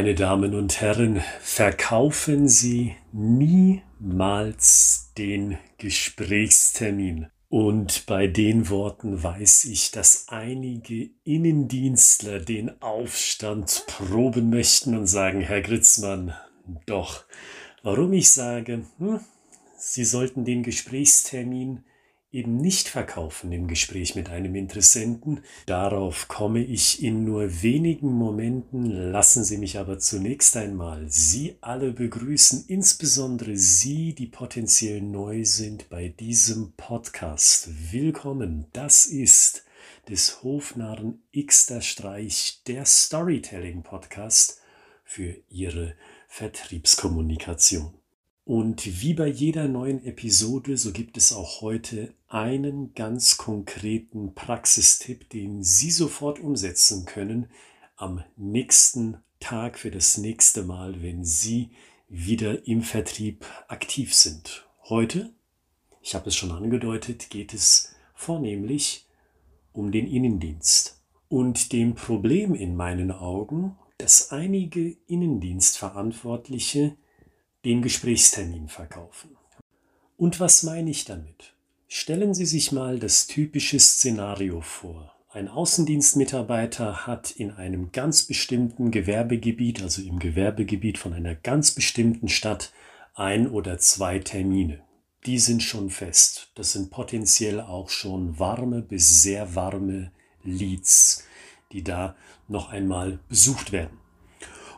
Meine Damen und Herren, verkaufen Sie niemals den Gesprächstermin. Und bei den Worten weiß ich, dass einige Innendienstler den Aufstand proben möchten und sagen, Herr Gritzmann, doch. Warum ich sage, hm, Sie sollten den Gesprächstermin eben nicht verkaufen im Gespräch mit einem Interessenten. Darauf komme ich in nur wenigen Momenten. Lassen Sie mich aber zunächst einmal Sie alle begrüßen, insbesondere Sie, die potenziell neu sind bei diesem Podcast. Willkommen. Das ist des Hofnarren Xter Streich, der Storytelling Podcast für Ihre Vertriebskommunikation. Und wie bei jeder neuen Episode, so gibt es auch heute einen ganz konkreten Praxistipp, den Sie sofort umsetzen können am nächsten Tag für das nächste Mal, wenn Sie wieder im Vertrieb aktiv sind. Heute, ich habe es schon angedeutet, geht es vornehmlich um den Innendienst und dem Problem in meinen Augen, dass einige Innendienstverantwortliche den Gesprächstermin verkaufen. Und was meine ich damit? Stellen Sie sich mal das typische Szenario vor. Ein Außendienstmitarbeiter hat in einem ganz bestimmten Gewerbegebiet, also im Gewerbegebiet von einer ganz bestimmten Stadt, ein oder zwei Termine. Die sind schon fest. Das sind potenziell auch schon warme bis sehr warme Leads, die da noch einmal besucht werden.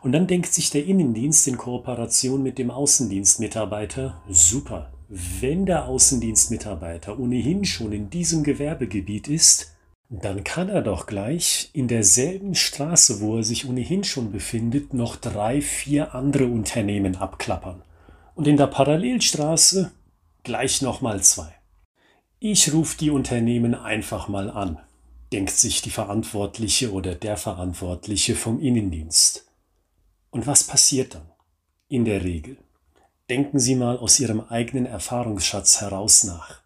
Und dann denkt sich der Innendienst in Kooperation mit dem Außendienstmitarbeiter, super, wenn der Außendienstmitarbeiter ohnehin schon in diesem Gewerbegebiet ist, dann kann er doch gleich in derselben Straße, wo er sich ohnehin schon befindet, noch drei, vier andere Unternehmen abklappern. Und in der Parallelstraße gleich nochmal zwei. Ich rufe die Unternehmen einfach mal an, denkt sich die Verantwortliche oder der Verantwortliche vom Innendienst. Und was passiert dann? In der Regel. Denken Sie mal aus Ihrem eigenen Erfahrungsschatz heraus nach.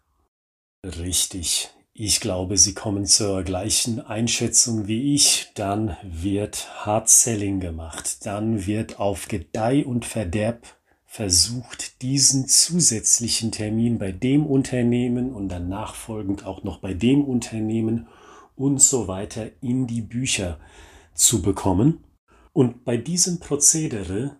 Richtig. Ich glaube, Sie kommen zur gleichen Einschätzung wie ich. Dann wird Hard Selling gemacht. Dann wird auf Gedeih und Verderb versucht, diesen zusätzlichen Termin bei dem Unternehmen und dann nachfolgend auch noch bei dem Unternehmen und so weiter in die Bücher zu bekommen. Und bei diesem Prozedere,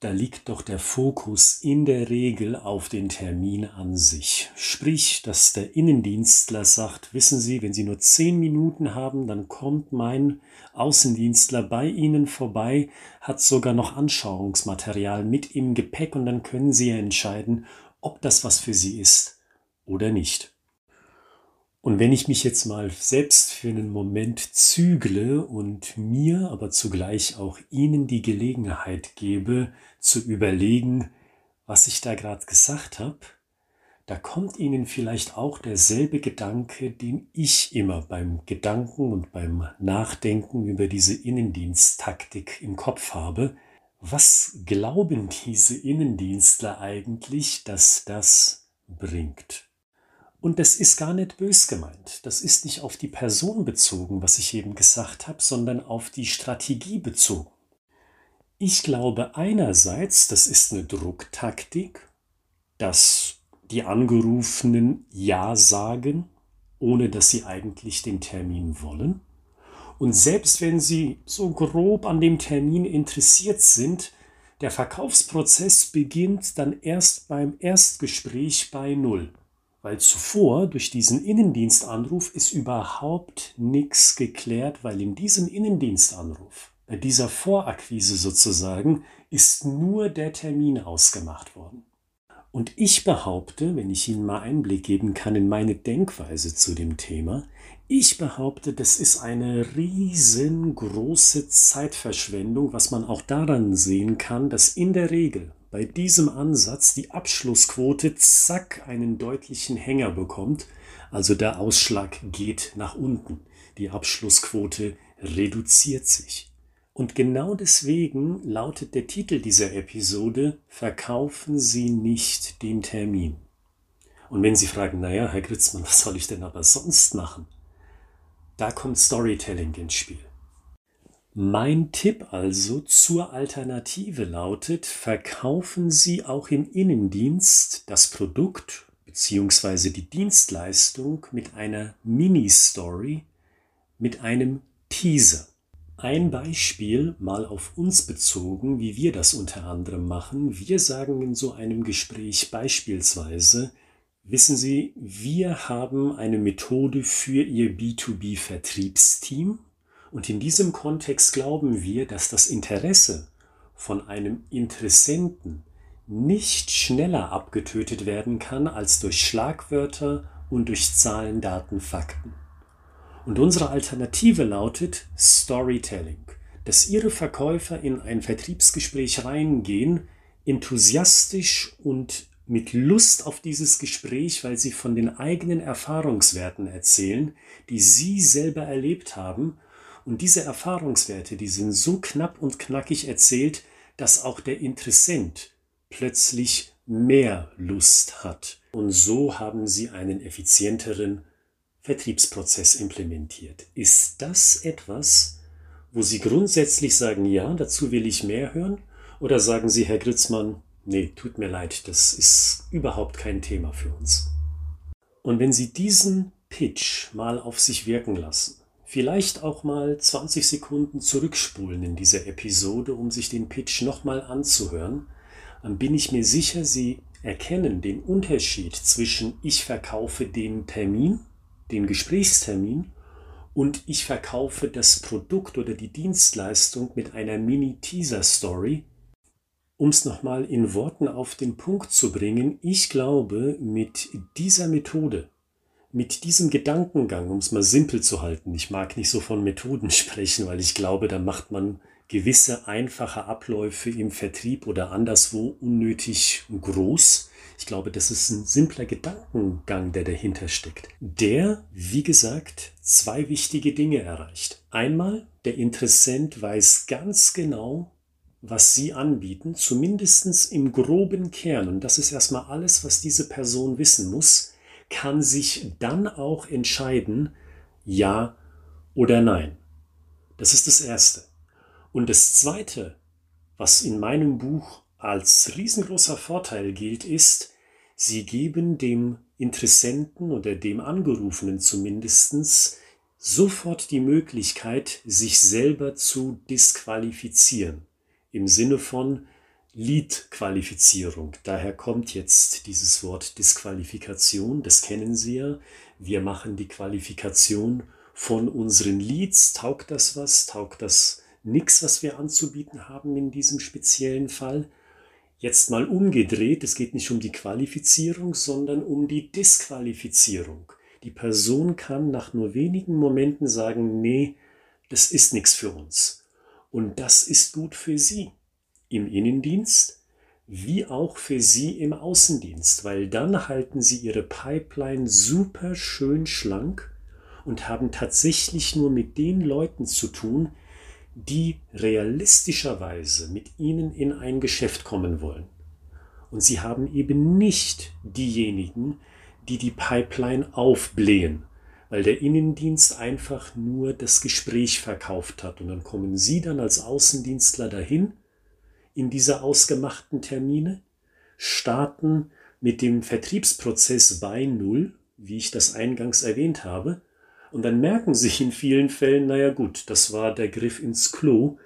da liegt doch der Fokus in der Regel auf den Termin an sich. Sprich, dass der Innendienstler sagt, wissen Sie, wenn Sie nur zehn Minuten haben, dann kommt mein Außendienstler bei Ihnen vorbei, hat sogar noch Anschauungsmaterial mit im Gepäck und dann können Sie ja entscheiden, ob das was für Sie ist oder nicht. Und wenn ich mich jetzt mal selbst für einen Moment zügle und mir aber zugleich auch Ihnen die Gelegenheit gebe, zu überlegen, was ich da gerade gesagt habe, da kommt Ihnen vielleicht auch derselbe Gedanke, den ich immer beim Gedanken und beim Nachdenken über diese Innendiensttaktik im Kopf habe. Was glauben diese Innendienstler eigentlich, dass das bringt? Und das ist gar nicht bös gemeint. Das ist nicht auf die Person bezogen, was ich eben gesagt habe, sondern auf die Strategie bezogen. Ich glaube einerseits, das ist eine Drucktaktik, dass die Angerufenen Ja sagen, ohne dass sie eigentlich den Termin wollen. Und selbst wenn sie so grob an dem Termin interessiert sind, der Verkaufsprozess beginnt dann erst beim Erstgespräch bei Null weil zuvor durch diesen Innendienstanruf ist überhaupt nichts geklärt, weil in diesem Innendienstanruf, bei dieser Vorakquise sozusagen, ist nur der Termin ausgemacht worden. Und ich behaupte, wenn ich Ihnen mal Einblick geben kann in meine Denkweise zu dem Thema, ich behaupte, das ist eine riesengroße Zeitverschwendung, was man auch daran sehen kann, dass in der Regel bei diesem Ansatz die Abschlussquote zack einen deutlichen Hänger bekommt, also der Ausschlag geht nach unten, die Abschlussquote reduziert sich. Und genau deswegen lautet der Titel dieser Episode Verkaufen Sie nicht den Termin. Und wenn Sie fragen, naja, Herr Gritzmann, was soll ich denn aber sonst machen? Da kommt Storytelling ins Spiel. Mein Tipp also zur Alternative lautet, verkaufen Sie auch im Innendienst das Produkt bzw. die Dienstleistung mit einer Mini-Story, mit einem Teaser. Ein Beispiel mal auf uns bezogen, wie wir das unter anderem machen. Wir sagen in so einem Gespräch beispielsweise, wissen Sie, wir haben eine Methode für Ihr B2B-Vertriebsteam und in diesem Kontext glauben wir, dass das Interesse von einem Interessenten nicht schneller abgetötet werden kann als durch Schlagwörter und durch Zahlen, Daten, Fakten. Und unsere Alternative lautet Storytelling, dass Ihre Verkäufer in ein Vertriebsgespräch reingehen, enthusiastisch und mit Lust auf dieses Gespräch, weil sie von den eigenen Erfahrungswerten erzählen, die sie selber erlebt haben. Und diese Erfahrungswerte, die sind so knapp und knackig erzählt, dass auch der Interessent plötzlich mehr Lust hat. Und so haben sie einen effizienteren Vertriebsprozess implementiert. Ist das etwas, wo Sie grundsätzlich sagen, ja, dazu will ich mehr hören? Oder sagen Sie, Herr Gritzmann, nee, tut mir leid, das ist überhaupt kein Thema für uns. Und wenn Sie diesen Pitch mal auf sich wirken lassen, vielleicht auch mal 20 Sekunden zurückspulen in dieser Episode, um sich den Pitch nochmal anzuhören, dann bin ich mir sicher, Sie erkennen den Unterschied zwischen ich verkaufe den Termin den Gesprächstermin und ich verkaufe das Produkt oder die Dienstleistung mit einer Mini-Teaser-Story. Um es nochmal in Worten auf den Punkt zu bringen, ich glaube, mit dieser Methode, mit diesem Gedankengang, um es mal simpel zu halten, ich mag nicht so von Methoden sprechen, weil ich glaube, da macht man gewisse einfache Abläufe im Vertrieb oder anderswo unnötig groß. Ich glaube, das ist ein simpler Gedankengang, der dahinter steckt. Der, wie gesagt, zwei wichtige Dinge erreicht. Einmal, der Interessent weiß ganz genau, was Sie anbieten, zumindest im groben Kern, und das ist erstmal alles, was diese Person wissen muss, kann sich dann auch entscheiden, ja oder nein. Das ist das Erste. Und das Zweite, was in meinem Buch als riesengroßer Vorteil gilt, ist, sie geben dem Interessenten oder dem Angerufenen zumindestens sofort die Möglichkeit, sich selber zu disqualifizieren. Im Sinne von Lead-Qualifizierung. Daher kommt jetzt dieses Wort Disqualifikation, das kennen Sie ja. Wir machen die Qualifikation von unseren Leads. Taugt das was? Taugt das nichts, was wir anzubieten haben in diesem speziellen Fall. Jetzt mal umgedreht, es geht nicht um die Qualifizierung, sondern um die Disqualifizierung. Die Person kann nach nur wenigen Momenten sagen, nee, das ist nichts für uns. Und das ist gut für Sie im Innendienst wie auch für Sie im Außendienst, weil dann halten Sie Ihre Pipeline super schön schlank und haben tatsächlich nur mit den Leuten zu tun, die realistischerweise mit ihnen in ein Geschäft kommen wollen. Und sie haben eben nicht diejenigen, die die Pipeline aufblähen, weil der Innendienst einfach nur das Gespräch verkauft hat. Und dann kommen Sie dann als Außendienstler dahin in diese ausgemachten Termine, starten mit dem Vertriebsprozess bei Null, wie ich das eingangs erwähnt habe, und dann merken sie in vielen Fällen, naja gut, das war der Griff ins Klo,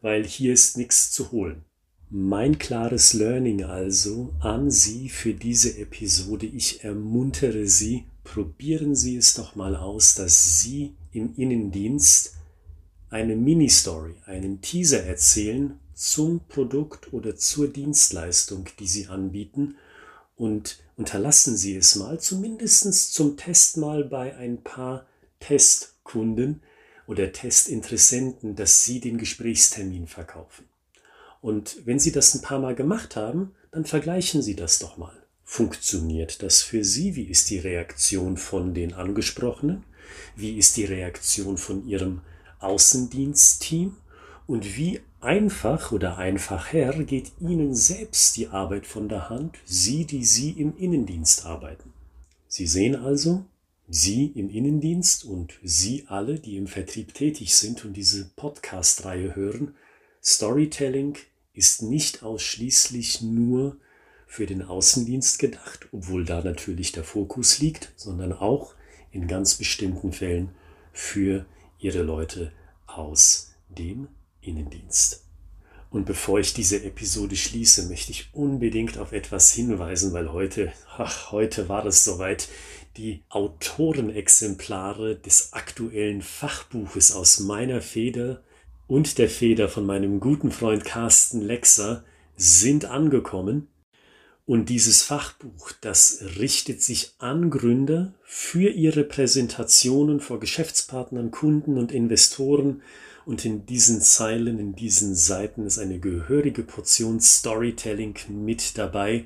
weil hier ist nichts zu holen. Mein klares Learning also an Sie für diese Episode. Ich ermuntere Sie, probieren Sie es doch mal aus, dass Sie im Innendienst eine Mini-Story, einen Teaser erzählen zum Produkt oder zur Dienstleistung, die Sie anbieten und unterlassen Sie es mal, zumindest zum Test mal bei ein paar Testkunden oder Testinteressenten, dass sie den Gesprächstermin verkaufen. Und wenn Sie das ein paar Mal gemacht haben, dann vergleichen Sie das doch mal. Funktioniert das für Sie? Wie ist die Reaktion von den Angesprochenen? Wie ist die Reaktion von Ihrem Außendienstteam? Und wie einfach oder einfacher geht Ihnen selbst die Arbeit von der Hand, Sie, die Sie im Innendienst arbeiten? Sie sehen also, Sie im Innendienst und Sie alle, die im Vertrieb tätig sind und diese Podcast-Reihe hören, Storytelling ist nicht ausschließlich nur für den Außendienst gedacht, obwohl da natürlich der Fokus liegt, sondern auch in ganz bestimmten Fällen für Ihre Leute aus dem Innendienst. Und bevor ich diese Episode schließe, möchte ich unbedingt auf etwas hinweisen, weil heute, ach, heute war es soweit, die Autorenexemplare des aktuellen Fachbuches aus meiner Feder und der Feder von meinem guten Freund Carsten Lexer sind angekommen. Und dieses Fachbuch, das richtet sich an Gründer für ihre Präsentationen vor Geschäftspartnern, Kunden und Investoren. Und in diesen Zeilen, in diesen Seiten ist eine gehörige Portion Storytelling mit dabei.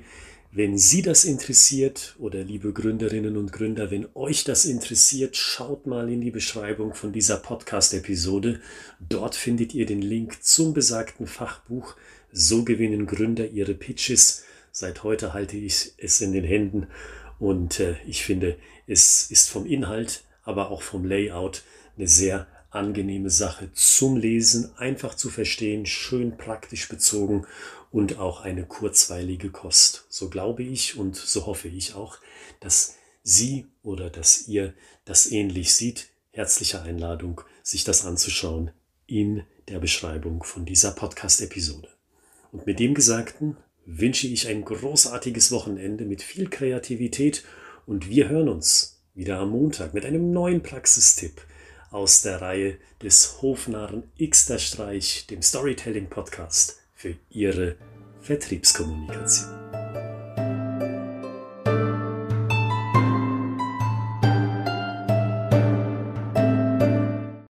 Wenn Sie das interessiert oder liebe Gründerinnen und Gründer, wenn euch das interessiert, schaut mal in die Beschreibung von dieser Podcast-Episode. Dort findet ihr den Link zum besagten Fachbuch. So gewinnen Gründer ihre Pitches Seit heute halte ich es in den Händen und äh, ich finde, es ist vom Inhalt, aber auch vom Layout eine sehr angenehme Sache zum Lesen, einfach zu verstehen, schön praktisch bezogen und auch eine kurzweilige Kost. So glaube ich und so hoffe ich auch, dass Sie oder dass ihr das ähnlich sieht. Herzliche Einladung, sich das anzuschauen in der Beschreibung von dieser Podcast-Episode. Und mit dem Gesagten wünsche ich ein großartiges Wochenende mit viel Kreativität und wir hören uns wieder am Montag mit einem neuen Praxistipp aus der Reihe des Hofnarren Xter Streich, dem Storytelling Podcast für Ihre Vertriebskommunikation.